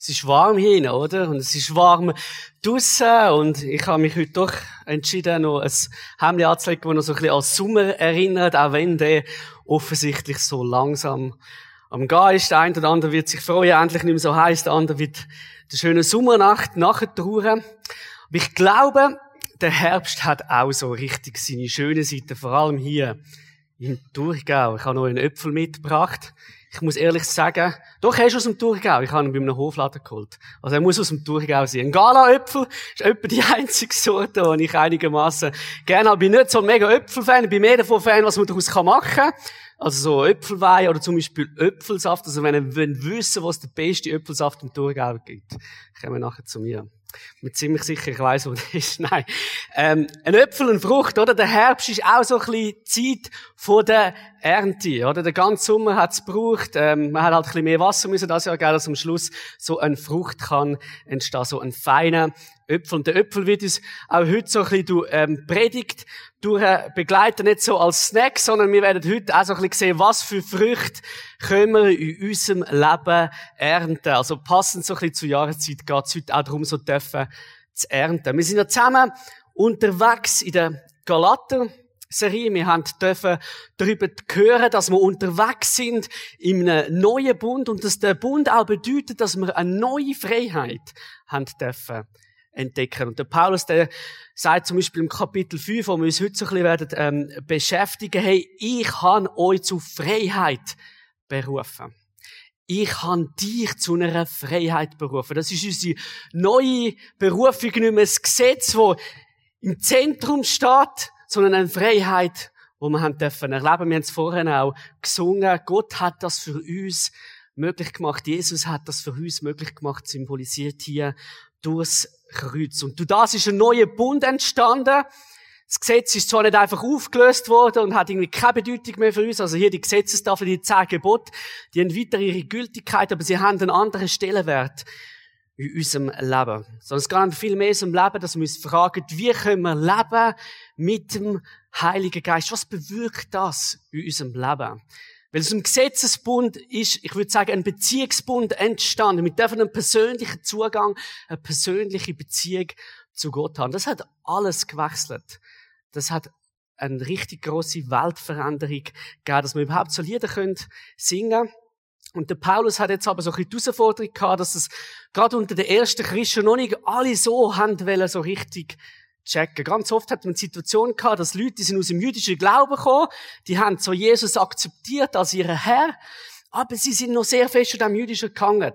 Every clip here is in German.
Es ist warm hier, oder? Und es ist warm draussen. Und ich habe mich heute doch entschieden, noch ein Hemd anzulegen, das noch so ein bisschen an Sommer erinnert, auch wenn der offensichtlich so langsam am Gehen ist. Der eine oder andere wird sich freuen, endlich nicht mehr so heiß. Der andere wird der schöne Sommernacht nachher trauern. Aber ich glaube, der Herbst hat auch so richtig seine schönen Seiten, vor allem hier im Thurgau. Ich habe noch einen Äpfel mitgebracht. Ich muss ehrlich sagen, doch, er ist aus dem Thurgau. Ich habe ihn bei einem Hofladen geholt. Also er muss aus dem Thurgau sein. Ein Gala-Äpfel ist etwa die einzige Sorte, die ich einigermaßen gerne habe. Ich bin nicht so ein mega Äpfelfan. Ich bin mehr davon Fan, was man daraus machen kann. Also so Äpfelwein oder zum Beispiel Äpfelsaft. Also wenn ihr wissen was der beste Äpfelsaft im Thurgau gibt, kommen wir nachher zu mir. Ich bin ziemlich sicher, ich weiß, wo das ist. Nein. Ähm, ein Äpfel, eine Frucht, oder? Der Herbst ist auch so ein bisschen Zeit von der Ernte, oder? Der ganze Sommer hat es gebraucht. Ähm, man hat halt ein bisschen mehr Wasser müssen das Jahr, gell, dass am Schluss so eine Frucht kann entstehen, so ein feiner Äpfel. Und der Äpfel wird uns auch heute so ein bisschen durch, ähm, Predigt durch begleiten, nicht so als Snack, sondern wir werden heute auch so ein bisschen sehen, was für Früchte können wir in unserem Leben ernten. Also passend so ein bisschen zur Jahreszeit geht es heute auch darum, so dürfen zu ernten. Wir sind ja zusammen unterwegs in der Galater Serie. Wir haben dürfen darüber hören, dass wir unterwegs sind in einem neuen Bund und dass der Bund auch bedeutet, dass wir eine neue Freiheit haben dürfen entdecken. Und der Paulus, der sagt zum Beispiel im Kapitel 5, wo wir uns heute so ein bisschen werden, ähm, beschäftigen, hey, ich habe euch zu Freiheit berufen. Ich habe dich zu einer Freiheit berufen. Das ist unsere neue Berufung, nicht mehr ein Gesetz, das im Zentrum steht, sondern eine Freiheit, wo wir haben dürfen erleben. Wir haben es vorhin auch gesungen. Gott hat das für uns möglich gemacht. Jesus hat das für uns möglich gemacht, symbolisiert hier durchs Kreuz. Und durch das ist ein neuer Bund entstanden. Das Gesetz ist zwar nicht einfach aufgelöst worden und hat irgendwie keine Bedeutung mehr für uns. Also hier die Gesetzestafel, die zehn Gebote, die haben weiter ihre Gültigkeit, aber sie haben einen anderen Stellenwert in unserem Leben. Sondern es geht viel mehr um Leben, dass wir uns fragen, wie können wir leben mit dem Heiligen Geist? Was bewirkt das in unserem Leben? Weil es ein Gesetzesbund ist, ich würde sagen, ein Beziehungsbund entstanden. Wir dürfen einen persönlichen Zugang, eine persönliche Beziehung zu Gott haben. Das hat alles gewechselt. Das hat eine richtig große Weltveränderung gegeben, dass wir überhaupt so Lieder können singen und der Paulus hat jetzt aber so ein bisschen die Herausforderung gehabt, dass es gerade unter den ersten Christen noch nicht alle so haben wollen, so richtig checken. Ganz oft hat man die Situation gehabt, dass Leute, die sind aus dem jüdischen Glauben gekommen, die haben so Jesus akzeptiert als ihren Herr, aber sie sind noch sehr fest an dem jüdischen gehangen.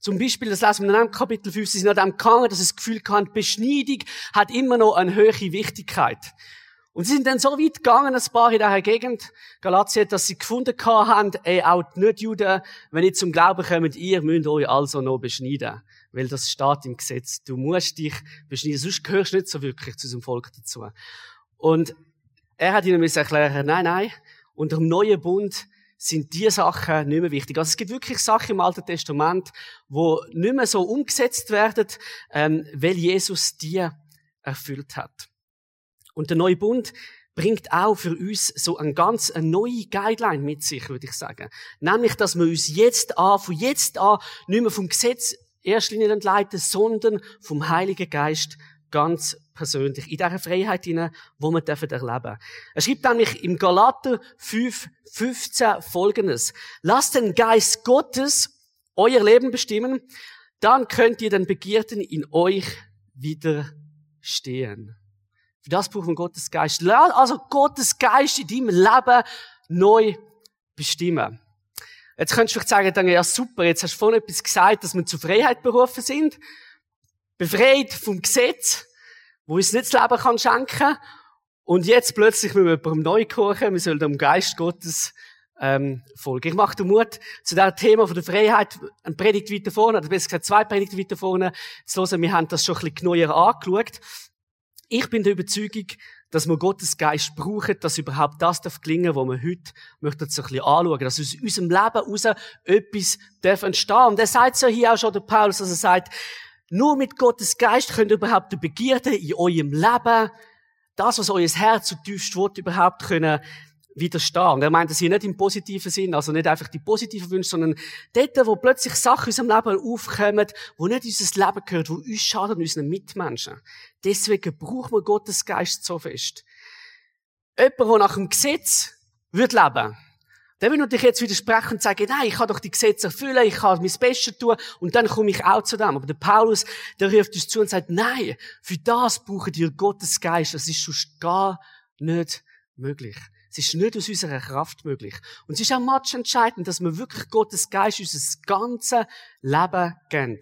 Zum Beispiel, das lesen wir in einem Kapitel 5, sie sind an dem gehangen, dass sie das Gefühl hatten, Beschneidung hat immer noch eine höhere Wichtigkeit. Und sie sind dann so weit gegangen, ein paar in dieser Gegend, Galatien, dass sie gefunden haben, ey, auch die Nicht-Juden, wenn ihr zum Glauben kommt, ihr müsst euch also noch beschneiden. Weil das steht im Gesetz. Du musst dich beschneiden, sonst gehörst du nicht so wirklich zu diesem Volk dazu. Und er hat ihnen erklären, nein, nein, unter dem neuen Bund sind diese Sachen nicht mehr wichtig. Also es gibt wirklich Sachen im Alten Testament, wo nicht mehr so umgesetzt werden, ähm, weil Jesus die erfüllt hat. Und der neue Bund bringt auch für uns so ein ganz eine neue Guideline mit sich, würde ich sagen. Nämlich, dass wir uns jetzt an, von jetzt an nicht mehr vom Gesetz erster Linie entleiten, sondern vom Heiligen Geist ganz persönlich, in dieser Freiheit hinein, wo wir dürfen erleben. Er schreibt nämlich im Galater 5, 15 folgendes. Lasst den Geist Gottes euer Leben bestimmen, dann könnt ihr den Begierden in euch widerstehen. Für das braucht man Gottes Geist. Lass also Gottes Geist in deinem Leben neu bestimmen. Jetzt könntest du vielleicht sagen, ja super, jetzt hast du vorhin etwas gesagt, dass wir zur Freiheit berufen sind. Befreit vom Gesetz, wo uns nicht das Leben kann schenken Und jetzt plötzlich müssen wir jemandem neu kochen, wir sollen dem Geist Gottes ähm, folgen. Ich mache den Mut, zu diesem Thema von der Freiheit eine Predigt weiter vorne, oder besser gesagt zwei Predigten weiter vorne zu hören. Wir haben das schon ein bisschen neuer angeschaut. Ich bin der Überzeugung, dass wir Gottes Geist brauchen, dass überhaupt das darf gelingen, was wir heute möchten so ein bisschen anschauen, dass aus unserem Leben heraus etwas darf entstehen. Und er sagt so hier auch schon der Paulus, dass er sagt, nur mit Gottes Geist könnt ihr überhaupt die Begierde in eurem Leben, das, was euer Herz so tiefst wird, überhaupt können widerstehen. Und er meint das hier nicht im positiven Sinn, also nicht einfach die positiven Wünsche, sondern dort, wo plötzlich Sachen in unserem Leben aufkommen, wo nicht unser Leben gehört, wo uns schaden, unseren Mitmenschen. Deswegen brauchen wir Gottes Geist so fest. Jemand, der nach dem Gesetz wird leben, der will natürlich jetzt widersprechen und sagen, nein, ich kann doch die Gesetze erfüllen, ich kann mein Bestes tun und dann komme ich auch zu dem. Aber der Paulus, der ruft uns zu und sagt, nein, für das brauchen wir Gottes Geist. Das ist sonst gar nicht möglich. Es ist nicht aus unserer Kraft möglich. Und es ist auch match entscheidend, dass wir wirklich Gottes Geist unser ganzes Leben geben.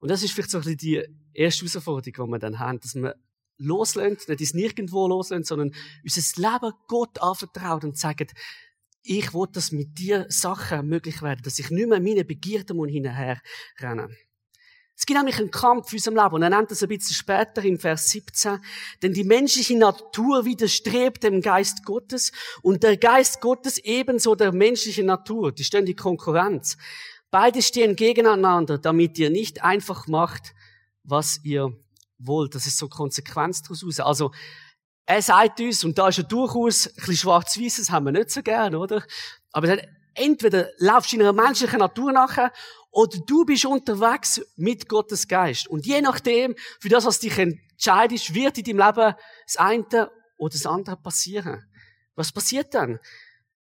Und das ist vielleicht so ein bisschen die erste Herausforderung, die wir dann haben, dass wir loslösen, nicht ins Nirgendwo loslösen, sondern unser Leben Gott anvertraut und sagen, ich will, dass mit dir Sachen möglich werden, dass ich nicht mehr meine Begierden muss hinterher rennen. Es gibt nämlich einen Kampf in unserem Leben. Und er nennt das ein bisschen später im Vers 17. Denn die menschliche Natur widerstrebt dem Geist Gottes und der Geist Gottes ebenso der menschlichen Natur. Die stehen in Konkurrenz. Beide stehen gegeneinander, damit ihr nicht einfach macht, was ihr wollt. Das ist so Konsequenz daraus. Also, er sagt uns, und da ist er durchaus ein bisschen schwarz-weiß, das haben wir nicht so gern, oder? Aber er sagt, entweder laufst du in einer menschlichen Natur nachher, oder du bist unterwegs mit Gottes Geist. Und je nachdem, für das, was dich entscheidest, wird in deinem Leben das eine oder das andere passieren. Was passiert dann?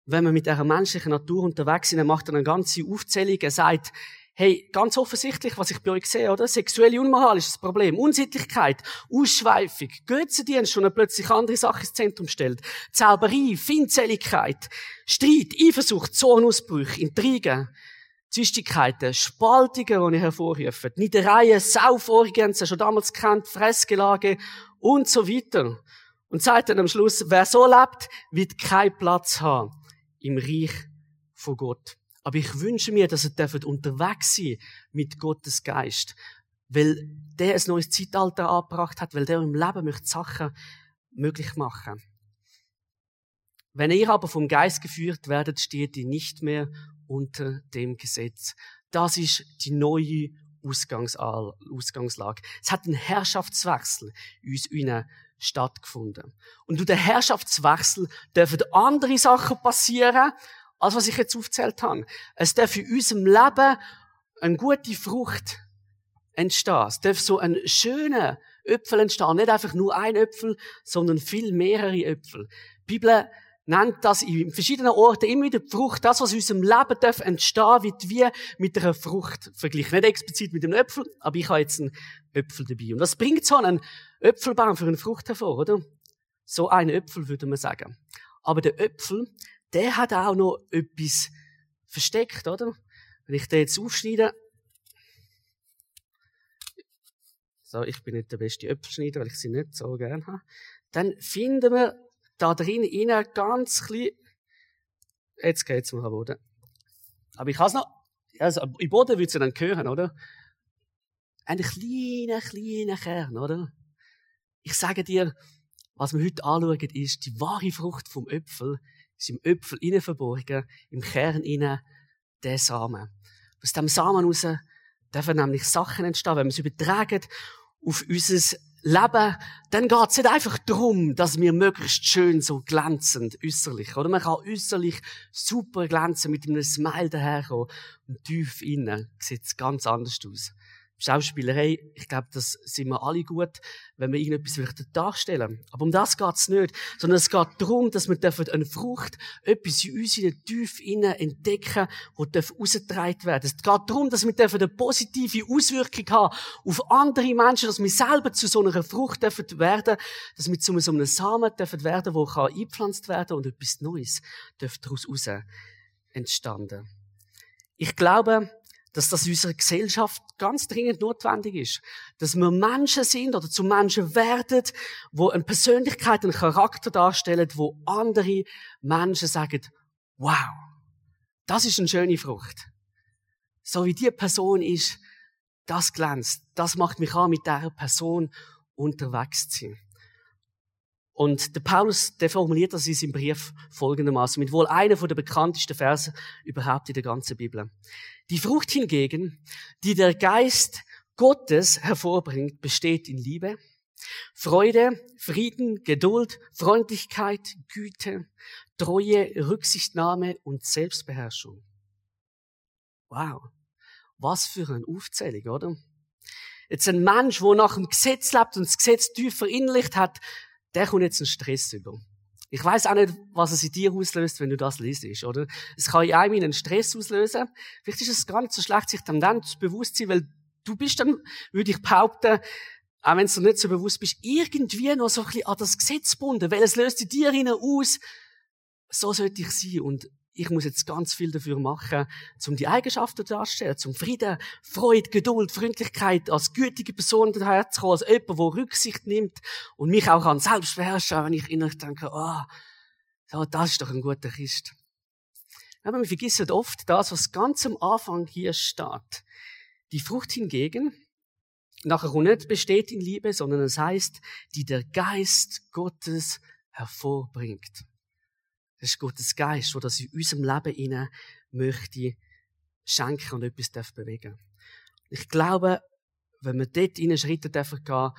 Wenn man mit einer menschlichen Natur unterwegs dann macht er eine ganze Aufzählung. Er sagt, Hey, ganz offensichtlich, was ich bei euch sehe, oder? Sexuelle Unmoral ist das Problem. Unsittlichkeit, Ausschweifung, Götzendienst, schon plötzlich andere Sachen ins Zentrum stellt. Zauberei, Findseligkeit, Streit, Eifersucht, Zornausbrüche, Intrigen, Züstigkeiten, Spaltungen, die ich hervorrufe, Niedereien, Sauvorgien, schon damals kennt, Fressgelage und so weiter. Und sagt dann am Schluss, wer so lebt, wird keinen Platz haben im Reich von Gott. Aber ich wünsche mir, dass ihr unterwegs sein mit Gottes Geist. Weil der ein neues Zeitalter angebracht hat, weil der im Leben möchte Sachen möglich machen. Wenn ihr aber vom Geist geführt werdet, steht ihr nicht mehr unter dem Gesetz. Das ist die neue Ausgangslage. Es hat einen Herrschaftswechsel in uns innen stattgefunden. Und durch den Herrschaftswechsel dürfen andere Sachen passieren, als was ich jetzt aufzählt habe. Es darf in unserem Leben eine gute Frucht entstehen. Es darf so ein schöner Äpfel entstehen. Nicht einfach nur ein Äpfel, sondern viel mehrere Äpfel. Die Bibel nennt das in verschiedenen Orten immer wieder die Frucht. Das, was in unserem Leben darf entstehen, wird wie mit einer Frucht verglichen. Nicht explizit mit einem Äpfel, aber ich habe jetzt einen Äpfel dabei. Und das bringt so einen Äpfelbaum für eine Frucht hervor, oder? So einen Äpfel, würde man sagen. Aber der Äpfel, der hat auch noch etwas versteckt, oder? Wenn ich den jetzt aufschneide, so, ich bin nicht der beste Äpfelschneider, weil ich sie nicht so gern habe, dann finden wir da drin innen ganz klein, jetzt geht's mal am Boden. Aber ich kann es noch, also, im Boden wird sie dann hören, oder? Ein kleiner, kleiner Kern, oder? Ich sage dir, was wir heute anschauen, ist die wahre Frucht vom Äpfel, ist im Öpfel innen verborgen, im Kern innen der Samen. Aus dem Samen heraus dürfen nämlich Sachen entstehen, wenn wir es übertragen auf unser Leben, dann geht es nicht einfach darum, dass wir möglichst schön so glänzend äußerlich, oder? Man kann äußerlich super glänzen, mit einem Smile daherkommen und tief innen sieht es ganz anders aus. Schauspielerei, ich glaube, das sind wir alle gut, wenn wir irgendetwas darstellen Aber um das geht's nicht. Sondern es geht darum, dass wir eine Frucht, etwas in uns in der Tiefe innen entdecken, das rausgetragen werden Es geht darum, dass wir eine positive Auswirkung haben auf andere Menschen, dass wir selber zu so einer Frucht dürfen werden, dass wir zu so einem Samen dürfen werden, der eingepflanzt werden und etwas Neues dürfte daraus entstanden. Ich glaube, dass das in unserer Gesellschaft ganz dringend notwendig ist. Dass wir Menschen sind oder zu Menschen werden, wo eine Persönlichkeit, einen Charakter darstellen, wo andere Menschen sagen, wow, das ist eine schöne Frucht. So wie die Person ist, das glänzt. Das macht mich an, mit dieser Person unterwegs zu sein. Und der Paulus, der formuliert das in seinem Brief folgendermaßen, mit wohl einer der bekanntesten Verse überhaupt in der ganzen Bibel. Die Frucht hingegen, die der Geist Gottes hervorbringt, besteht in Liebe, Freude, Frieden, Geduld, Freundlichkeit, Güte, Treue, Rücksichtnahme und Selbstbeherrschung. Wow. Was für eine Aufzählung, oder? Jetzt ein Mensch, der nach dem Gesetz lebt und das Gesetz tief verinnerlicht hat, der kommt jetzt einen Stress über. Ich weiß auch nicht, was es in dir auslöst, wenn du das liest, oder? Es kann in einem einen Stress auslösen. Vielleicht ist es gar nicht so schlecht, sich dann dann bewusst zu sein, weil du bist dann, würde ich behaupten, auch wenn du nicht so bewusst bist, irgendwie noch so ein bisschen an das Gesetz gebunden, weil es löst in dir hinein aus, so sollte ich sein und ich muss jetzt ganz viel dafür machen, um die Eigenschaften darzustellen, zum Frieden, Freude, Geduld, Freundlichkeit, als gütige Person daherzukommen, als jemand, der Rücksicht nimmt und mich auch an selbst beherrschen, wenn ich innerlich denke, ah, oh, das ist doch ein guter Christ. Aber wir vergessen oft das, was ganz am Anfang hier steht. Die Frucht hingegen, nachher auch nicht besteht in Liebe, sondern es heißt, die der Geist Gottes hervorbringt. Das ist Gottes Geist, der das in unserem Leben hinein möchte schenken und etwas bewegen. Ich glaube, wenn wir dort in Schritte dürfen gehen,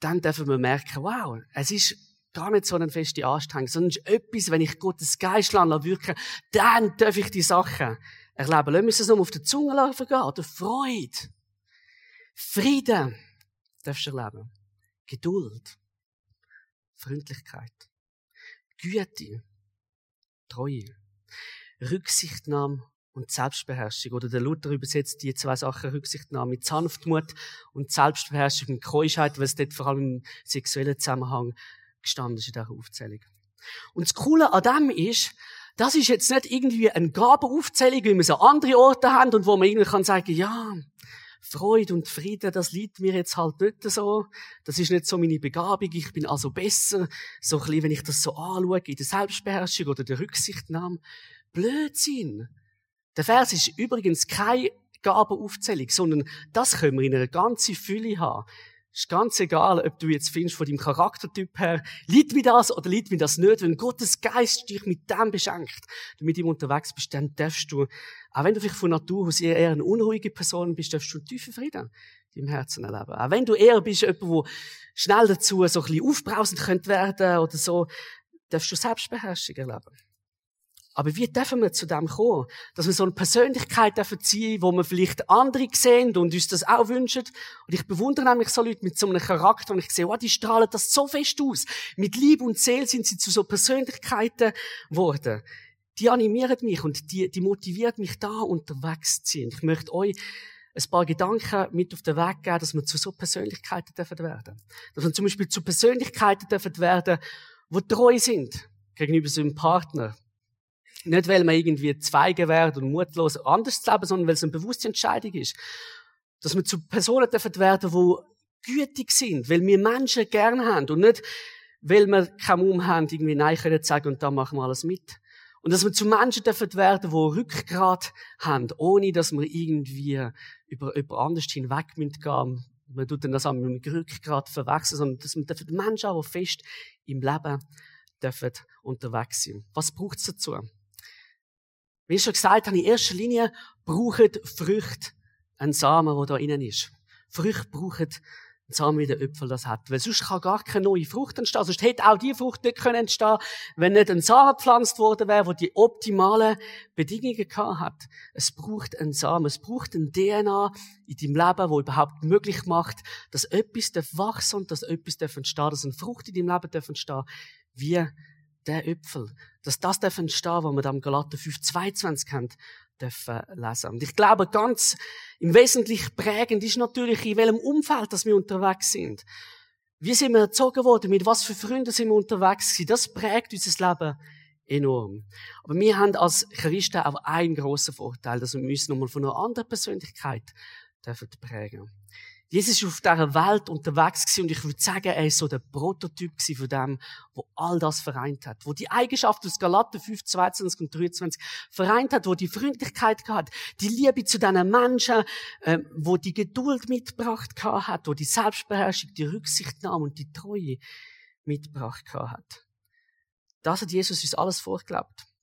dann dürfen wir merken, wow, es ist gar nicht so eine feste Anstrengung, sondern es ist etwas, wenn ich Gottes Geist wirken dann darf ich die Sachen erleben. Lassen wir es nur auf der Zunge gehen, oder Freude, Frieden darfst du erleben, Geduld, Freundlichkeit, Güte, Treue. Rücksichtnahme und Selbstbeherrschung. Oder der Luther übersetzt die zwei Sachen Rücksichtnahme mit Sanftmut und Selbstbeherrschung mit Keuschheit, es dort vor allem im sexuellen Zusammenhang gestanden ist in dieser Aufzählung. Und das Coole an dem ist, das ist jetzt nicht irgendwie eine Gabenaufzählung, wie wir so andere Orte haben und wo man irgendwie kann sagen, ja, Freude und Frieden, das liegt mir jetzt halt dort so. Das ist nicht so meine Begabung. Ich bin also besser. So ein bisschen, wenn ich das so anschaue, in der Selbstbeherrschung oder der Rücksichtnahme. Blödsinn. Der Vers ist übrigens keine Gabenaufzählung, sondern das können wir in einer ganzen Fülle haben. Ist ganz egal, ob du jetzt findest von deinem Charaktertyp her, liegt mir das oder liegt mir das nicht. Wenn Gottes Geist dich mit dem beschenkt, du mit ihm unterwegs bist, dann darfst du, auch wenn du vielleicht von Natur aus eher eine unruhige Person bist, darfst du einen tiefen Frieden im Herzen erleben. Auch wenn du eher bist, jemand, der schnell dazu so ein bisschen aufbrausend könnte werden oder so, darfst du Selbstbeherrschung erleben. Aber wie dürfen wir zu dem kommen? Dass wir so eine Persönlichkeit dürfen ziehen, wo wir vielleicht andere sehen und uns das auch wünschen. Und ich bewundere nämlich so Leute mit so einem Charakter und ich sehe, oh, die strahlen das so fest aus. Mit Liebe und Seele sind sie zu so Persönlichkeiten geworden. Die animieren mich und die, die motiviert mich da unterwegs zu sein. Ich möchte euch ein paar Gedanken mit auf den Weg geben, dass wir zu so Persönlichkeiten dürfen werden. Dass wir zum Beispiel zu Persönlichkeiten dürfen werden, die treu sind gegenüber so einem Partner, nicht, weil man irgendwie zweige wird und mutlos anders zu leben, sondern weil es eine bewusste Entscheidung ist. Dass wir zu Personen dürfen werden, die gütig sind, weil wir Menschen gern haben und nicht, weil wir keinen Mumm haben, irgendwie Nein können sagen und da machen wir alles mit. Und dass wir zu Menschen dürfen werden, die Rückgrat haben, ohne dass wir irgendwie über jemand anders hinweg gehen. Man tut dann das auch mit dem Rückgrat verwechseln, sondern dass wir Menschen auch fest im Leben dürfen unterwegs sein. Was braucht es dazu? Wie schon gesagt habe, in erster Linie brauchen Früchte einen Samen, der da innen ist. Früchte brauchen einen Samen, wie der Äpfel das hat. Weil sonst kann gar keine neue Frucht entstehen. Sonst hätte auch die Frucht nicht können wenn nicht ein Samen gepflanzt worden wäre, der die optimalen Bedingungen gehabt hat. Es braucht einen Samen. Es braucht ein DNA in deinem Leben, wo überhaupt möglich macht, dass etwas wachsen und dass etwas entstehen dass eine Frucht in deinem Leben entstehen wie der Äpfel. Dass das darf entstehen, was wir da im Galater 5, 22 haben, dürfen lesen. Und ich glaube, ganz im Wesentlichen prägend ist natürlich, in welchem Umfeld dass wir unterwegs sind. Wie sind wir erzogen worden? Mit was für Freunden sind wir unterwegs gewesen? Das prägt unser Leben enorm. Aber wir haben als Christen auch einen grossen Vorteil, dass wir müssen nochmal von einer anderen Persönlichkeit dürfen prägen. Jesus ist auf dieser Welt unterwegs und ich würde sagen, er ist so der Prototyp von dem, wo all das vereint hat. Wo die Eigenschaft aus Galater 5, 22 und 23 vereint hat, wo die Freundlichkeit hat, die Liebe zu diesen Menschen, äh, wo die Geduld mitgebracht hat, wo die Selbstbeherrschung, die Rücksichtnahme und die Treue mitgebracht hat. Das hat Jesus uns alles vorgelebt.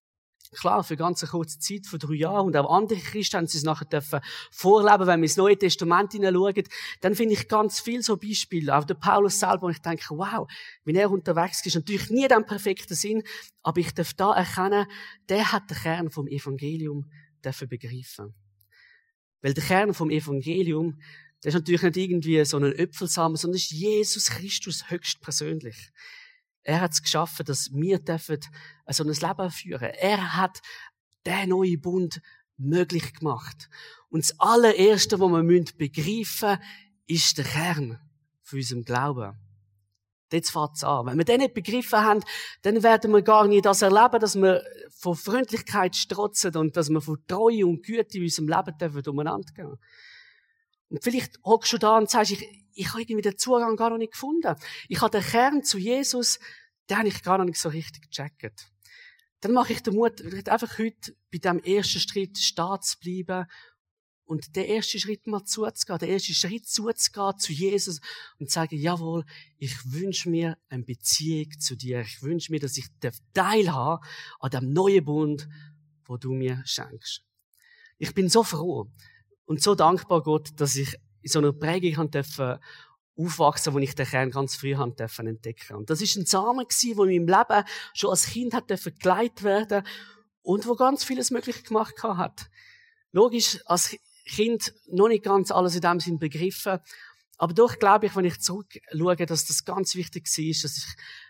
Klar, für ganz eine kurze Zeit von drei Jahren. Und auch andere Christen haben sie es nachher dürfen vorleben. Wenn wir ins Neue Testament hineinschauen, dann finde ich ganz viel so Beispiele. Auch der Paulus selber. Und ich denke, wow, wenn er unterwegs ist, natürlich nie den perfekten Sinn, aber ich darf da erkennen, der hat den Kern vom Evangelium dürfen begreifen. Weil der Kern vom Evangelium, das ist natürlich nicht irgendwie so ein Öpfelsamen, sondern ist Jesus Christus höchstpersönlich. Er hat es geschaffen, dass wir dürfen so ein Leben führen. Er hat den neuen Bund möglich gemacht. Und das allererste, was wir begreifen müssen, ist der Kern von unserem Glauben. Jetzt fängt's an. Wenn wir den nicht begriffen haben, dann werden wir gar nicht das erleben, dass wir von Freundlichkeit strotzen und dass wir von Treue und Güte in unserem Leben dürfen umeinander gehen. Und vielleicht hockst du da und sagst, ich, ich habe irgendwie den Zugang gar noch nicht gefunden. Ich habe den Kern zu Jesus, den habe ich gar noch nicht so richtig gecheckt. Dann mache ich den Mut, einfach heute bei dem ersten Schritt stehen zu bleiben und den ersten Schritt mal zuzugehen, den ersten Schritt zuzugehen zu Jesus und zu sagen, jawohl, ich wünsche mir eine Beziehung zu dir. Ich wünsche mir, dass ich teilhabe an dem neuen Bund, wo du mir schenkst. Ich bin so froh und so dankbar, Gott, dass ich in so einer Prägung haben aufwachsen, wo ich den Kern ganz früh haben dürfen entdecken. Und das ist ein Samen gewesen, wo in meinem Leben schon als Kind hat dürfen geleitet werden und wo ganz vieles möglich gemacht hat. Logisch, als Kind noch nicht ganz alles in dem Sinn begriffen. Aber doch glaube ich, wenn ich zurückschaue, dass das ganz wichtig war, dass ich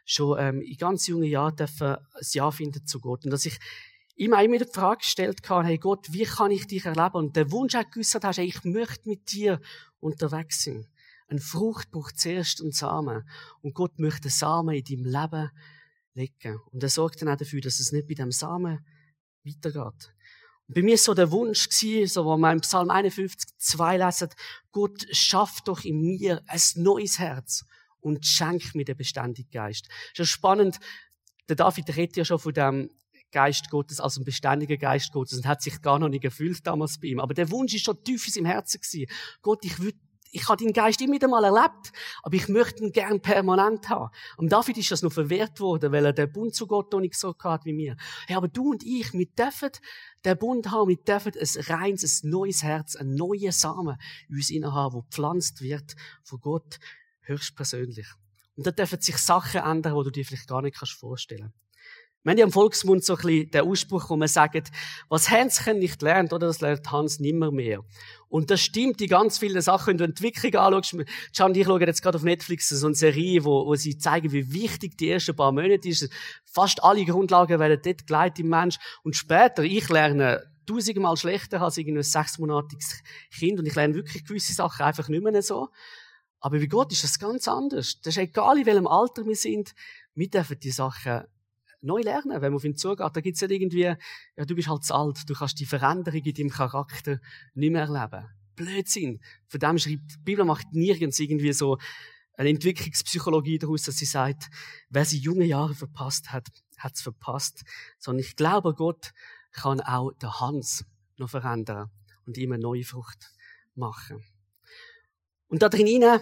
schon ähm, in ganz jungen Jahren ein Ja finden zu Gott. Und dass ich ihm immer die Frage gestellt habe, hey Gott, wie kann ich dich erleben? Und der Wunsch auch geäussert hast, hey, ich möchte mit dir unterwegs sein. Eine Frucht braucht zuerst einen Samen. Und Gott möchte den Samen in deinem Leben legen. Und er sorgt dann auch dafür, dass es nicht bei dem Samen weitergeht. Und bei mir ist so der Wunsch gewesen, so, wo man im Psalm 51, 2 lesen, Gott schafft doch in mir ein neues Herz und schenkt mir den beständigen Geist. Schon spannend, der David redet ja schon von dem Geist Gottes als ein beständiger Geist Gottes und hat sich gar noch nicht gefühlt damals bei ihm. Aber der Wunsch ist schon tief in seinem Herzen gewesen. Gott, ich würde ich habe deinen Geist immer wieder mal erlebt, aber ich möchte ihn gern permanent haben. Und David ist das noch verwehrt worden, weil er den Bund zu Gott noch nicht so hat wie mir. Hey, aber du und ich, wir dürfen den Bund haben, wir dürfen ein reines, ein neues Herz, ein neuer Samen in uns haben, wo gepflanzt wird von Gott höchstpersönlich. Und da dürfen sich Sachen ändern, die du dir vielleicht gar nicht vorstellen kannst. Wir haben ja im Volksmund so ein bisschen den Ausspruch, wo man sagt, was Hans nicht lernt, oder das lernt Hans nimmer mehr. Und das stimmt, die ganz vielen Sachen, wenn du Entwicklung anschaust. Can und ich schauen jetzt gerade auf Netflix so eine Serie, wo, wo sie zeigen, wie wichtig die ersten paar Monate ist. Fast alle Grundlagen werden dort geleitet im Mensch. Und später, ich lerne tausendmal schlechter als irgendwie ein sechsmonatiges Kind und ich lerne wirklich gewisse Sachen einfach nicht mehr so. Aber bei Gott ist das ganz anders. Das ist egal, in welchem Alter wir sind, wir dürfen die Sachen neu lernen, wenn man auf ihn zugeht. Da gibt's nicht irgendwie, ja, du bist halt zu alt, du kannst die Veränderung in deinem Charakter nicht mehr erleben. Blödsinn. Von dem schreibt, die Bibel macht nirgends irgendwie so eine Entwicklungspsychologie daraus, dass sie sagt, wer sie junge Jahre verpasst hat, hat's verpasst. Sondern ich glaube, Gott kann auch den Hans noch verändern und ihm eine neue Frucht machen. Und da drinnen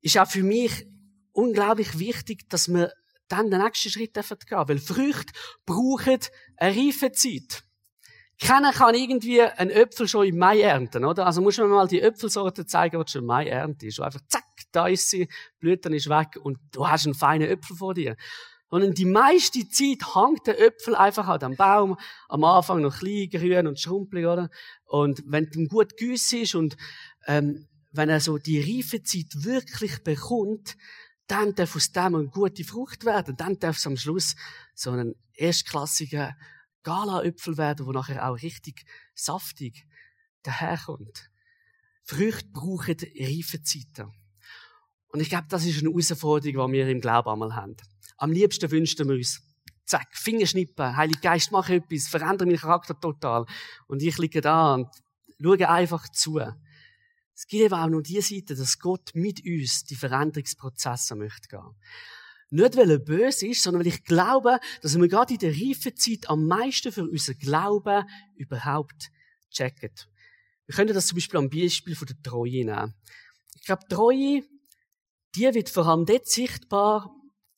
ist auch für mich unglaublich wichtig, dass wir dann den nächsten Schritt gehen Weil Früchte brauchen eine reife Zeit. Keiner kann irgendwie einen Äpfel schon im Mai ernten, oder? Also muss man mal die Äpfelsorte zeigen, die schon im Mai erntet ist. Und einfach zack, da ist sie, Blüten ist weg und du hast einen feinen Äpfel vor dir. Sondern die meiste Zeit hängt der Äpfel einfach an dem Baum, am Anfang noch klein, grün und schrumpelig, oder? Und wenn du gut gießt ist und ähm, wenn er so die reife Zeit wirklich bekommt, dann darf aus dem eine gute Frucht werden. Dann darf es am Schluss so ein erstklassiger Gala-Äpfel werden, wo nachher auch richtig saftig daherkommt. Früchte brauchen reife Zeiten. Und ich glaube, das ist eine Herausforderung, die wir im Glauben einmal haben. Am liebsten wünschen wir uns, zack, Fingerschnippen, Heilige Geist, mach etwas, verändere meinen Charakter total. Und ich liege da und schaue einfach zu. Es gibt eben auch noch die Seite, dass Gott mit uns die Veränderungsprozesse möchte gehen. Nicht, weil er böse ist, sondern weil ich glaube, dass wir gerade in der reifen Zeit am meisten für unser Glauben überhaupt checken. Wir können das zum Beispiel am Beispiel von der Treue nehmen. Ich glaube, Treue, die wird vor allem dort sichtbar,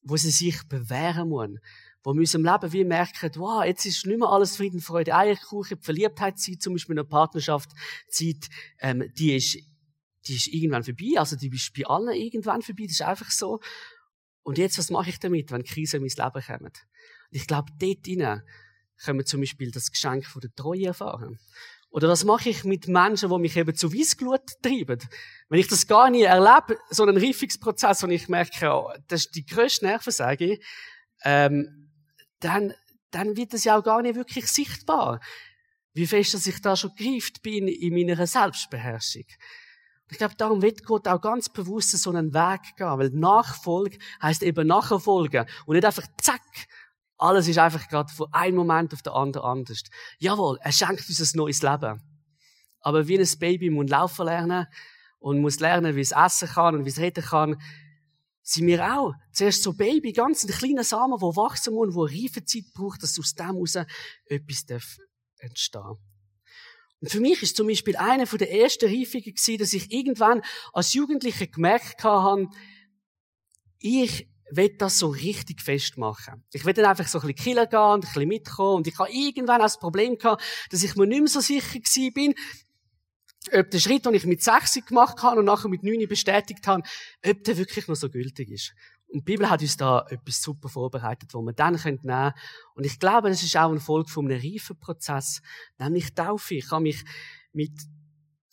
wo sie sich bewähren muss. wo wir in unserem Leben wie merken, wow, jetzt ist nicht mehr alles Frieden, Freude, Eierkuchen, die Verliebtheitszeit, zum Beispiel in einer Partnerschaftszeit, ähm, die ist, die ist irgendwann vorbei, also die ist bei allen irgendwann vorbei, das ist einfach so. Und jetzt, was mache ich damit, wenn Krisen in mein Leben kommen? Und ich glaube, dort hinein können wir zum Beispiel das Geschenk von der Treue erfahren. Oder was mache ich mit Menschen, die mich eben zu Weissglut treiben? Wenn ich das gar nie erlebe, so einen Reifungsprozess, wo ich merke, oh, das ist die grösste Nervensäge, ähm, dann, dann wird das ja auch gar nicht wirklich sichtbar. Wie fest, dass ich da schon gereift bin in meiner Selbstbeherrschung. Ich glaube, darum wird Gott auch ganz bewusst so einen Weg gehen, weil Nachfolge heißt eben Nachfolgen und nicht einfach zack, alles ist einfach gerade von einem Moment auf den anderen anders. Jawohl, er schenkt uns ein neues Leben. Aber wie ein Baby muss laufen lernen und muss lernen, wie es essen kann und wie es reden kann, sind wir auch zuerst so Baby, ganz ein kleiner Samen, der wachsen muss, der reife Zeit braucht, dass aus dem heraus etwas entstehen darf. Und für mich ist zum Beispiel eine der ersten Reifungen gewesen, dass ich irgendwann als Jugendlicher gemerkt habe, ich will das so richtig festmachen. Ich will dann einfach so ein bisschen killen gehen und ein bisschen mitkommen. Und ich habe irgendwann auch das Problem gehabt, dass ich mir nicht mehr so sicher gewesen bin, ob der Schritt, den ich mit 60 gemacht habe und nachher mit 9 bestätigt habe, ob der wirklich noch so gültig ist. Und die Bibel hat uns da etwas super vorbereitet, wo wir dann nehmen können. Und ich glaube, das ist auch ein Folge von einem reifen Prozess, nämlich Taufe. Ich habe mich mit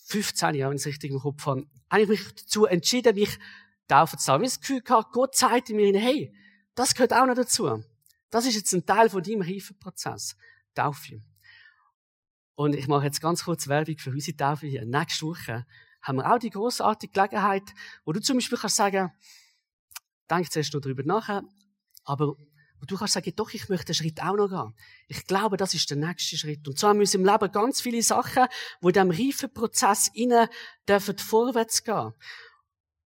15 Jahren, wenn ich es richtig im Kopf habe, eigentlich mich dazu entschieden, mich taufen zu lassen. Ich habe das Gefühl gehabt, Gott zeigt mir, hey, das gehört auch noch dazu. Das ist jetzt ein Teil von deinem reifen Prozess. Taufe. Und ich mache jetzt ganz kurz Werbung für unsere Taufe hier. Nächste Woche haben wir auch die großartige Gelegenheit, wo du zum Beispiel kannst sagen, denk zuerst noch darüber nach, aber du kannst sagen, doch, ich möchte den Schritt auch noch gehen. Ich glaube, das ist der nächste Schritt. Und haben wir im Leben ganz viele Sachen, wo in diesem reifen Prozess innen dürfen vorwärts gehen.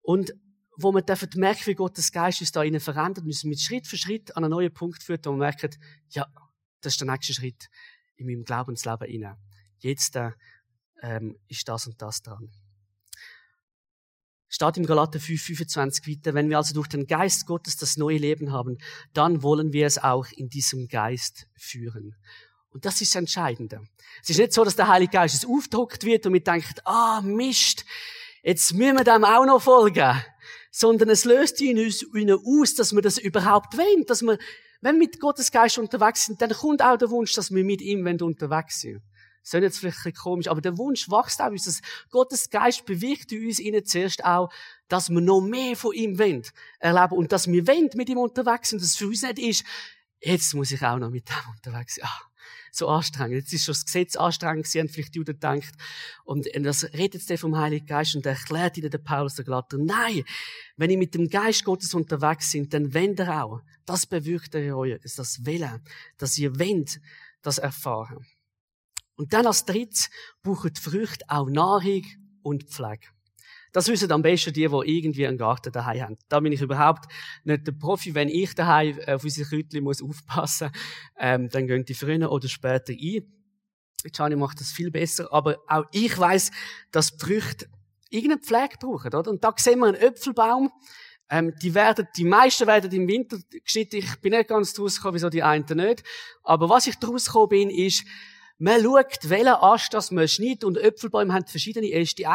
Und wo wir dürfen merken, wie Gottes Geist uns da innen verändert, müssen wir Schritt für Schritt an einen neuen Punkt führen, wo wir merken, ja, das ist der nächste Schritt in meinem Glaubensleben inne. Jetzt äh, ähm, ist das und das dran. Steht im Galater 5, 25 weiter, wenn wir also durch den Geist Gottes das neue Leben haben, dann wollen wir es auch in diesem Geist führen. Und das ist das Entscheidende. Es ist nicht so, dass der Heilige Geist es aufdruckt wird und wir denken, ah, Mist, jetzt müssen wir dem auch noch folgen. Sondern es löst in uns aus, dass wir das überhaupt wollen, dass wir wenn wir mit Gottes Geist unterwegs sind, dann kommt auch der Wunsch, dass wir mit ihm unterwegs sind. Das ist jetzt vielleicht ein komisch, aber der Wunsch wächst auch. Dass Gottes Geist bewirkt in uns innen zuerst auch, dass wir noch mehr von ihm wollen, erleben und dass wir wollen mit ihm unterwegs sind. Dass es für uns nicht ist, jetzt muss ich auch noch mit ihm unterwegs sein. Ah, so anstrengend. Jetzt ist schon das Gesetz anstrengend gewesen, haben vielleicht Juden gedacht. Und das redet jetzt vom Heiligen Geist und erklärt ihnen der Paulus der Glatter, nein, wenn ihr mit dem Geist Gottes unterwegs sind, dann wendet er auch. Das bewirkt er euch, das Willen, dass ihr wendet, das erfahren. Und dann als drittes braucht die Früchte auch Nahrung und Pflege. Das wissen am besten die, die irgendwie einen Garten daheim haben. Da bin ich überhaupt nicht der Profi. Wenn ich daheim auf unsere Kräutchen muss aufpassen, ähm, dann gehen die früher oder später ein. Gianni macht das viel besser, aber auch ich weiß, dass die Früchte irgendeine Pflege brauchen, oder? Und da sehen wir einen Äpfelbaum. Ähm, die werden, die meisten werden im Winter geschnitten. Ich bin nicht ganz draus gekommen, wieso die einen nicht. Aber was ich draus gekommen bin, ist, man schaut, welchen Ast das man schneidet und Äpfelbäume haben verschiedene Äste. Die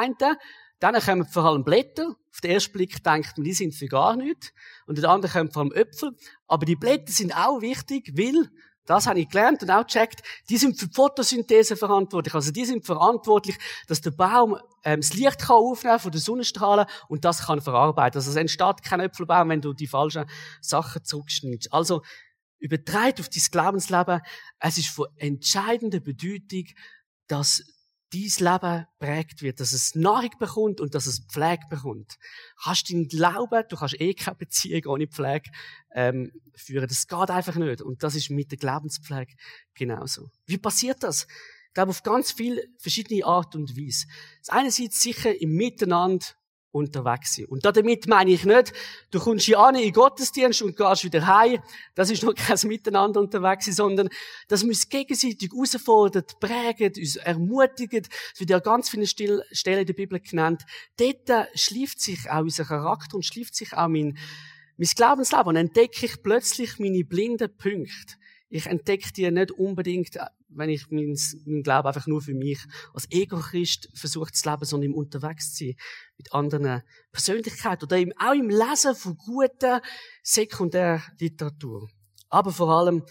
dann kommen vor allem Blätter. Auf den ersten Blick denkt man, die sind für gar nichts. Und der andere kommen vor allem Äpfel. Aber die Blätter sind auch wichtig, weil, das habe ich gelernt und auch gecheckt, die sind für die Photosynthese verantwortlich. Also die sind verantwortlich, dass der Baum ähm, das Licht kann aufnehmen von den Sonnenstrahlen und das kann verarbeiten. Also es entsteht kein Äpfelbaum, wenn du die falschen Sachen zurückschneidest. Also übertreibt auf dein Glaubensleben, es ist von entscheidender Bedeutung, dass dein Leben prägt wird, dass es Nahrung bekommt und dass es Pflege bekommt. Kannst du glauben, du kannst eh keine Beziehung ohne Pflege ähm, führen. Das geht einfach nicht. Und das ist mit der Glaubenspflege genauso. Wie passiert das? Ich glaube, auf ganz viele verschiedene Art und Weise. Das einerseits sicher im Miteinander unterwegs sein. Und damit meine ich nicht, du kommst hier an in den Gottesdienst und gehst wieder heim. Das ist noch kein Miteinander unterwegs sein, sondern das muss gegenseitig herausfordert, prägen, uns ermutigen. Es wird ja ganz viele Stellen in der Bibel genannt. Dort schläft sich auch unser Charakter und schläft sich auch mein, mein Glaubensleben entdecke ich plötzlich meine blinden Punkte. Ich entdecke die nicht unbedingt, wenn ich mein, mein Glauben einfach nur für mich als Ego-Christ versuche zu leben, sondern im Unterwegs zu sein mit anderen Persönlichkeiten oder auch im Lesen von guter Sekundärliteratur. Aber vor allem,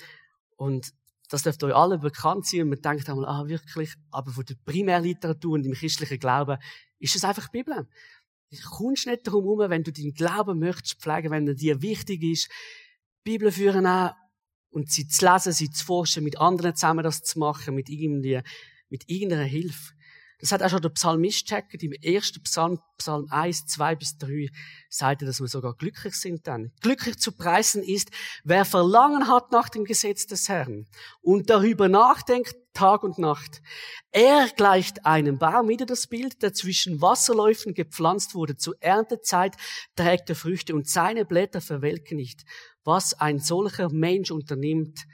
und das dürfte euch alle bekannt sein, und man denkt einmal, ah, wirklich, aber von der Primärliteratur und im christlichen Glauben ist es einfach die Bibel. Du kommst nicht darum herum, wenn du deinen Glauben möchtest pflegen, wenn er dir wichtig ist, Bibel führen auch und sie zu lesen, sie zu forschen, mit anderen zusammen das zu machen, mit irgendwie, mit irgendeiner Hilfe. Das hat auch schon der Psalmist checkt. Im ersten Psalm, Psalm 1, 2 bis 3, sagt er, dass wir sogar glücklich sind dann. Glücklich zu preisen ist, wer Verlangen hat nach dem Gesetz des Herrn und darüber nachdenkt Tag und Nacht. Er gleicht einem Baum, wieder das Bild, der zwischen Wasserläufen gepflanzt wurde. Zur Erntezeit trägt er Früchte und seine Blätter verwelken nicht. Was ein solcher Mensch unternimmt,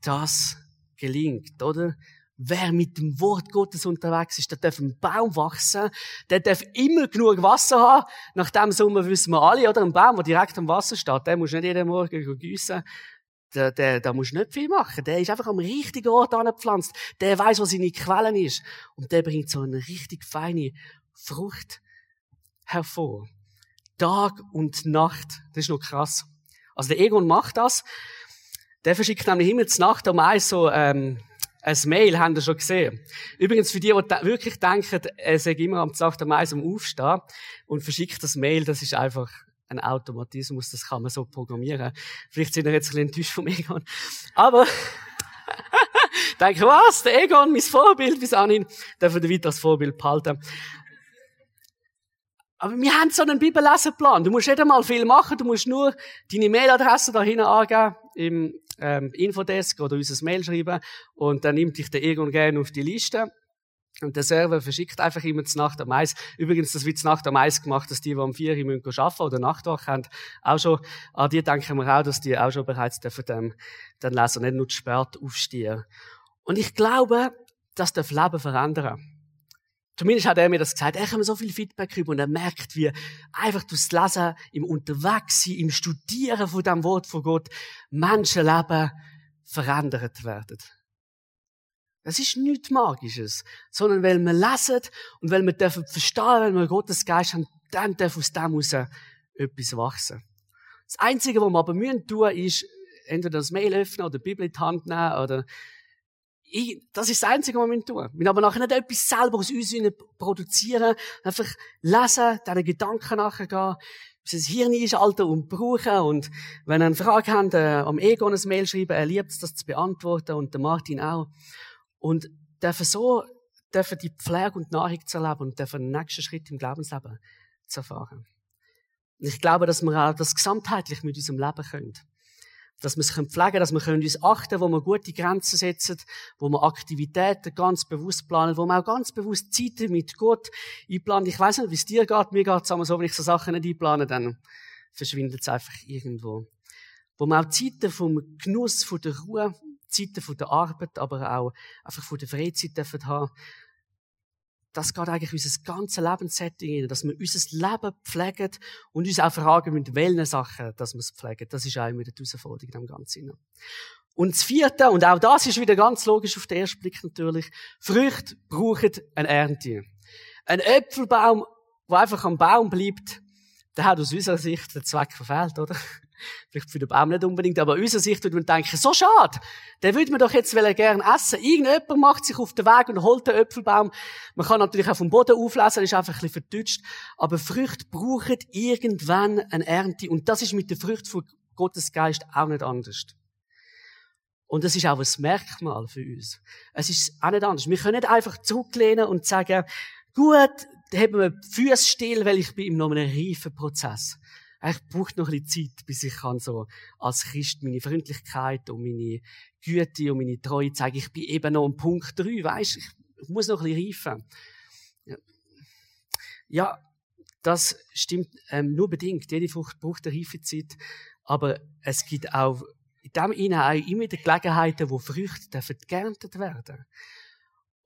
das gelingt, oder? Wer mit dem Wort Gottes unterwegs ist, der darf ein Baum wachsen, der darf immer genug Wasser haben. Nach dem Sommer wissen wir alle, oder? Ein Baum, der direkt am Wasser steht, der muss nicht jeden Morgen gießen. Der, der, der muss nicht viel machen. Der ist einfach am richtigen Ort angepflanzt. Der weiß, wo seine Quellen ist. Und der bringt so eine richtig feine Frucht hervor. Tag und Nacht. Das ist noch krass. Also der Egon macht das. Der verschickt nämlich immer zur Nacht um eins so, ähm, ein Mail, habt ihr schon gesehen. Übrigens, für die, die wirklich denken, er sei immer am Tag am Eis um Aufstehen und verschickt das Mail, das ist einfach ein Automatismus, das kann man so programmieren. Vielleicht sind wir jetzt ein bisschen enttäuscht vom Egon. Aber, denke, was? Der Egon, mein Vorbild bis anhin, darf er weiter als Vorbild behalten. Aber wir haben so einen Bibellesenplan. Du musst nicht einmal viel machen, du musst nur deine Mailadresse da hinten angeben im ähm, Infodesk oder unser Mail schreiben und dann nimmt dich der Egon gerne auf die Liste. Und der Server verschickt einfach immer zur Nacht am Eis. Übrigens, das wird zur Nacht am Eis gemacht, dass die, die am 4 Uhr müssen oder Nachtwache haben, auch schon, an die denken wir auch, dass die auch schon bereits dürfen dem, den Leser nicht nur spät aufstehen. Und ich glaube, das darf Leben verändern. Zumindest hat er mir das gesagt. Er hat mir so viel Feedback über und er merkt, wie einfach durchs Lesen, im Unterwegssein, im Studieren von dem Wort von Gott Menschenleben verändert werden. Das ist nichts Magisches, sondern weil wir lesen und weil wir dürfen verstehen, wenn wir Gottes Geist haben, dann darf aus dem heraus etwas wachsen. Das Einzige, was wir aber müssen tun, ist, entweder das Mail öffnen oder die Bibel in die Hand nehmen oder ich, das ist das Einzige, was wir tun. Wir aber nachher nicht etwas selber aus uns produzieren, einfach lesen, diesen Gedanken nachgehen, unser Hirn einschalten und brauchen und wenn ihr eine Frage habt, äh, am Ego ein Mail schreiben, er liebt es, das zu beantworten und der Martin auch. Und dürfen so, dürfen die Pflege und Nahrung zu erleben und dürfen den nächsten Schritt im Glaubensleben zu erfahren. Und ich glaube, dass wir auch das gesamtheitlich mit unserem Leben können dass wir es pflegen können, dass wir uns achten wo wir gute Grenzen setzen, wo wir Aktivitäten ganz bewusst planen, wo wir auch ganz bewusst Zeiten mit Gott einplanen. Ich weiß nicht, wie es dir geht, mir geht es so, wenn ich so Sachen nicht einplane, dann verschwindet es einfach irgendwo. Wo wir auch Zeiten vom Genuss, von der Ruhe, Zeiten von der Arbeit, aber auch einfach von der Freizeit dürfen haben, das geht eigentlich unser ganzes Lebenssetting rein, dass wir unser Leben pflegen und uns auch fragen mit welchen Sachen, dass wir es pflegen. Das ist auch immer die Herausforderung dem Ganzen. Und das vierte, und auch das ist wieder ganz logisch auf den ersten Blick natürlich, Früchte brauchen eine Ernte. Ein Äpfelbaum, der einfach am Baum bleibt, der hat aus unserer Sicht den Zweck verfehlt, oder? Vielleicht für den Baum nicht unbedingt, aber aus unserer Sicht würde man denken, so schade. Den würde man doch jetzt gerne essen. Irgendjemand macht sich auf den Weg und holt den Äpfelbaum. Man kann natürlich auch vom Boden auflesen, ist einfach ein bisschen verdutscht. Aber Früchte brauchen irgendwann eine Ernte. Und das ist mit der Frucht von Gottes Geist auch nicht anders. Und das ist auch ein Merkmal für uns. Es ist auch nicht anders. Wir können nicht einfach zurücklehnen und sagen, gut, da haben wir Füße still, weil ich bin in einem reifen Prozess ich brauche noch ein bisschen Zeit, bis ich kann so als Christ meine Freundlichkeit und meine Güte und meine Treue zeigen. Ich bin eben noch am Punkt 3, weisst, ich, ich muss noch ein bisschen reifen. Ja, das stimmt ähm, nur bedingt. Jede Frucht braucht eine Reifezeit. Aber es gibt auch in dem Innen immer die Gelegenheiten, wo Früchte geerntet werden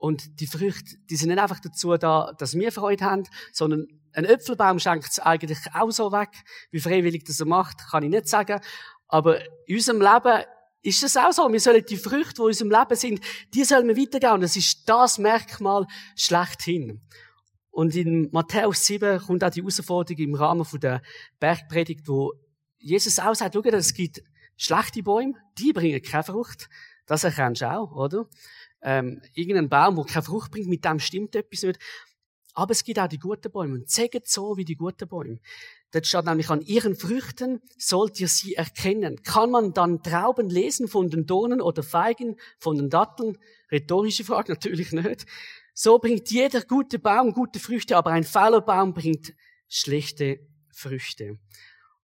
Und die Früchte, die sind nicht einfach dazu da, dass wir Freude haben, sondern ein Äpfelbaum schenkt es eigentlich auch so weg. Wie freiwillig das er macht, kann ich nicht sagen. Aber in unserem Leben ist es auch so. Wir sollen die Früchte, die in unserem Leben sind, die sollen wir weitergeben. Und das ist das Merkmal schlechthin. Und in Matthäus 7 kommt auch die Herausforderung im Rahmen der Bergpredigt, wo Jesus auch sagt, schau, es gibt schlechte Bäume, die bringen keine Frucht. Das erkennst du auch, oder? Ähm, irgendein Baum, der keine Frucht bringt, mit dem stimmt etwas nicht. Aber es gibt auch die guten Bäume. Und zeigt so wie die guten Bäume. Dort steht nämlich, an ihren Früchten sollt ihr sie erkennen. Kann man dann Trauben lesen von den Dornen oder Feigen von den Datteln? Rhetorische Frage, natürlich nicht. So bringt jeder gute Baum gute Früchte, aber ein fauler Baum bringt schlechte Früchte.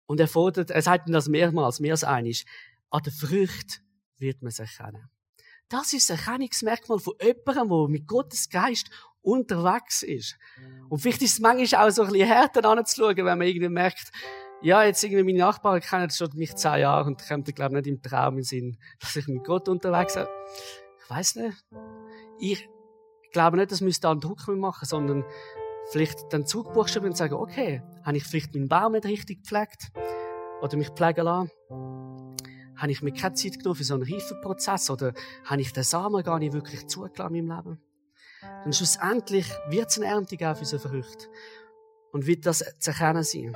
Und er fordert, er sagt das mehrmals, mehr als einig, an der Frucht wird man es erkennen. Das ist ein Erkennungsmerkmal von jemandem, der mit Gottes Geist unterwegs ist. Und vielleicht ist es manchmal auch so ein bisschen härter anzuschauen, wenn man irgendwie merkt, ja, jetzt irgendwie meine Nachbarn kennen schon mich zehn Jahre und kommt, glaube ich, nicht im Traum in Sinn, dass ich mit Gott unterwegs bin. Ich weiß nicht. Ich glaube nicht, dass wir da einen Druck machen, sondern vielleicht den Zug buchstabieren und sagen, okay, habe ich vielleicht meinen Baum nicht richtig gepflegt? Oder mich pflegen lassen? Habe ich mir keine Zeit genommen für so einen Reifenprozess? Oder habe ich den Samen gar nicht wirklich zugelassen in meinem Leben? Und schlussendlich wird es eine Ernte geben für unsere Früchte. Und wird das zu erkennen sein.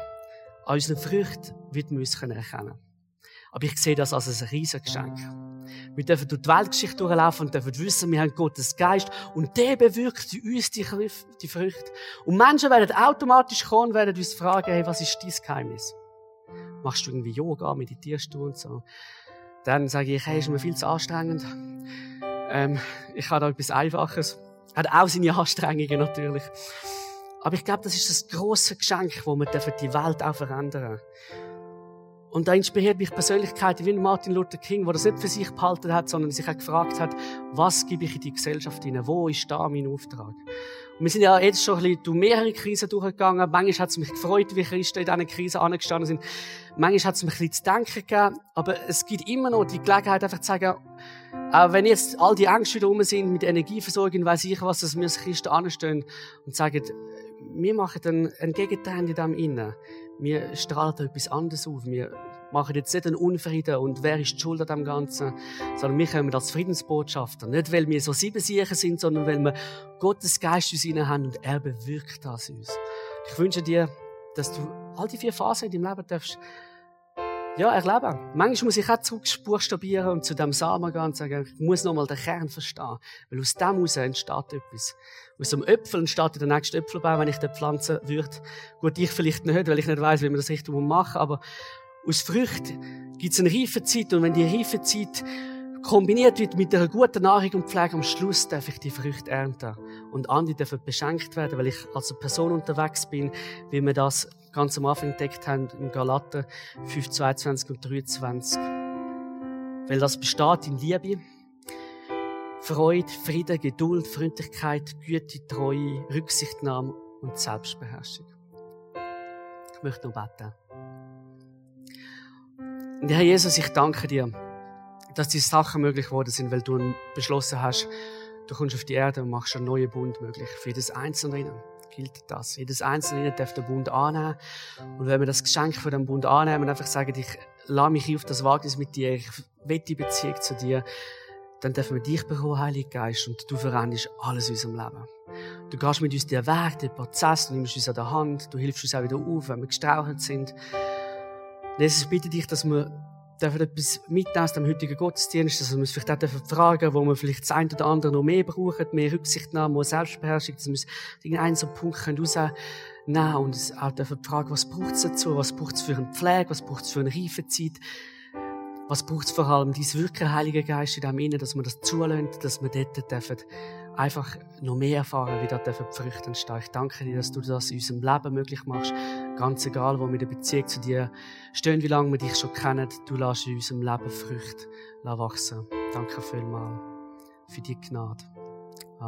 An unseren Früchten wird man uns erkennen Aber ich sehe das als ein riesiges Geschenk. Wir dürfen durch die Weltgeschichte durchlaufen und dürfen wissen, wir haben Gottes Geist und der bewirkt in uns die, die Früchte. Und Menschen werden automatisch kommen und werden uns fragen, hey, was ist dein Geheimnis? Machst du irgendwie Yoga, meditierst du und so? Dann sage ich, hey, ist mir viel zu anstrengend. Ähm, ich habe da etwas Einfaches. Hat auch seine Anstrengungen natürlich. Aber ich glaube, das ist das große Geschenk, wo wir die Welt auch verändern dürfen. Und da inspiriert mich Persönlichkeiten wie Martin Luther King, der das nicht für sich behalten hat, sondern sich auch gefragt hat, was gebe ich in die Gesellschaft hinein? Wo ist da mein Auftrag? Und wir sind ja jetzt schon ein bisschen durch mehrere Krisen durchgegangen. Manchmal hat es mich gefreut, wie Christen in diesen Krisen angestanden sind. Manchmal hat es mich ein bisschen zu denken gegeben. Aber es gibt immer noch die Gelegenheit, einfach zu sagen, auch wenn jetzt all die Ängste wieder rum sind mit Energieversorgung, weiß ich was, dass wir als Christen anstehen und sagen, wir machen einen, einen Gegentrend in dem innen. Wir strahlen etwas anderes auf. Wir machen jetzt nicht einen Unfrieden und wer ist die Schuld an dem Ganzen, sondern wir kommen als Friedensbotschafter. Nicht, weil wir so sieben Siechen sind, sondern weil wir Gottes Geist in uns haben und er bewirkt das uns. Ich wünsche dir, dass du all die vier Phasen in deinem Leben darfst ja, erleben. Manchmal muss ich auch zurückbuchstabieren und zu dem Samen gehen und sagen, ich muss nochmal den Kern verstehen. Weil aus dem heraus entsteht etwas. Aus dem Äpfel entsteht der nächste Äpfelbaum, wenn ich den pflanzen würde. Gut, ich vielleicht nicht, weil ich nicht weiß, wie man das richtig machen muss. Aber aus Früchten gibt es eine reife Zeit. Und wenn die reife Zeit kombiniert wird mit einer guten Nahrung und Pflege, am Schluss darf ich die Früchte ernten. Und andere dürfen beschenkt werden, weil ich als Person unterwegs bin, wie wir das ganz am Anfang entdeckt haben, in Galater 5, 22 und 23. Weil das besteht in Liebe, Freude, Frieden, Geduld, Freundlichkeit, Güte, Treue, Rücksichtnahme und Selbstbeherrschung. Ich möchte noch beten. Und Herr Jesus, ich danke dir, dass diese Sachen möglich geworden sind, weil du beschlossen hast, du kommst auf die Erde und machst einen neuen Bund möglich. Für jedes Einzelne gilt das. Jedes Einzelne darf den Bund annehmen. Und wenn wir das Geschenk von dem Bund annehmen und einfach sagen, ich lade mich auf das Wagnis mit dir, ich will die Beziehung zu dir, dann dürfen wir dich bekommen, Heiliger Geist, und du veränderst alles in unserem Leben. Du gehst mit uns den Weg, den Prozess, du nimmst uns an der Hand, du hilfst uns auch wieder auf, wenn wir gestrauchelt sind. Jesus, ich bitte dich, dass wir dürfen etwas mitnehmen aus dem heutigen Gottesdienst, dass wir uns vielleicht auch fragen wo wir vielleicht das eine oder andere noch mehr brauchen, mehr Rücksichtnahme, mehr Selbstbeherrschung, dass wir uns irgendeinen so Punkt rausnehmen können und uns auch dürfen fragen, was braucht es dazu, was braucht es für eine Pflege, was braucht es für eine Reifezeit, was braucht es vor allem, dies Wirken, Heiliger Geist in dem Innen, dass wir das zulassen, dass wir dort dürfen einfach noch mehr erfahren, wie da die Früchte entstehen. Ich danke dir, dass du das in unserem Leben möglich machst. Ganz egal, wo wir in der Beziehung zu dir stehen, wie lange wir dich schon kennen, du lässt in unserem Leben Früchte wachsen. Danke vielmals für die Gnade.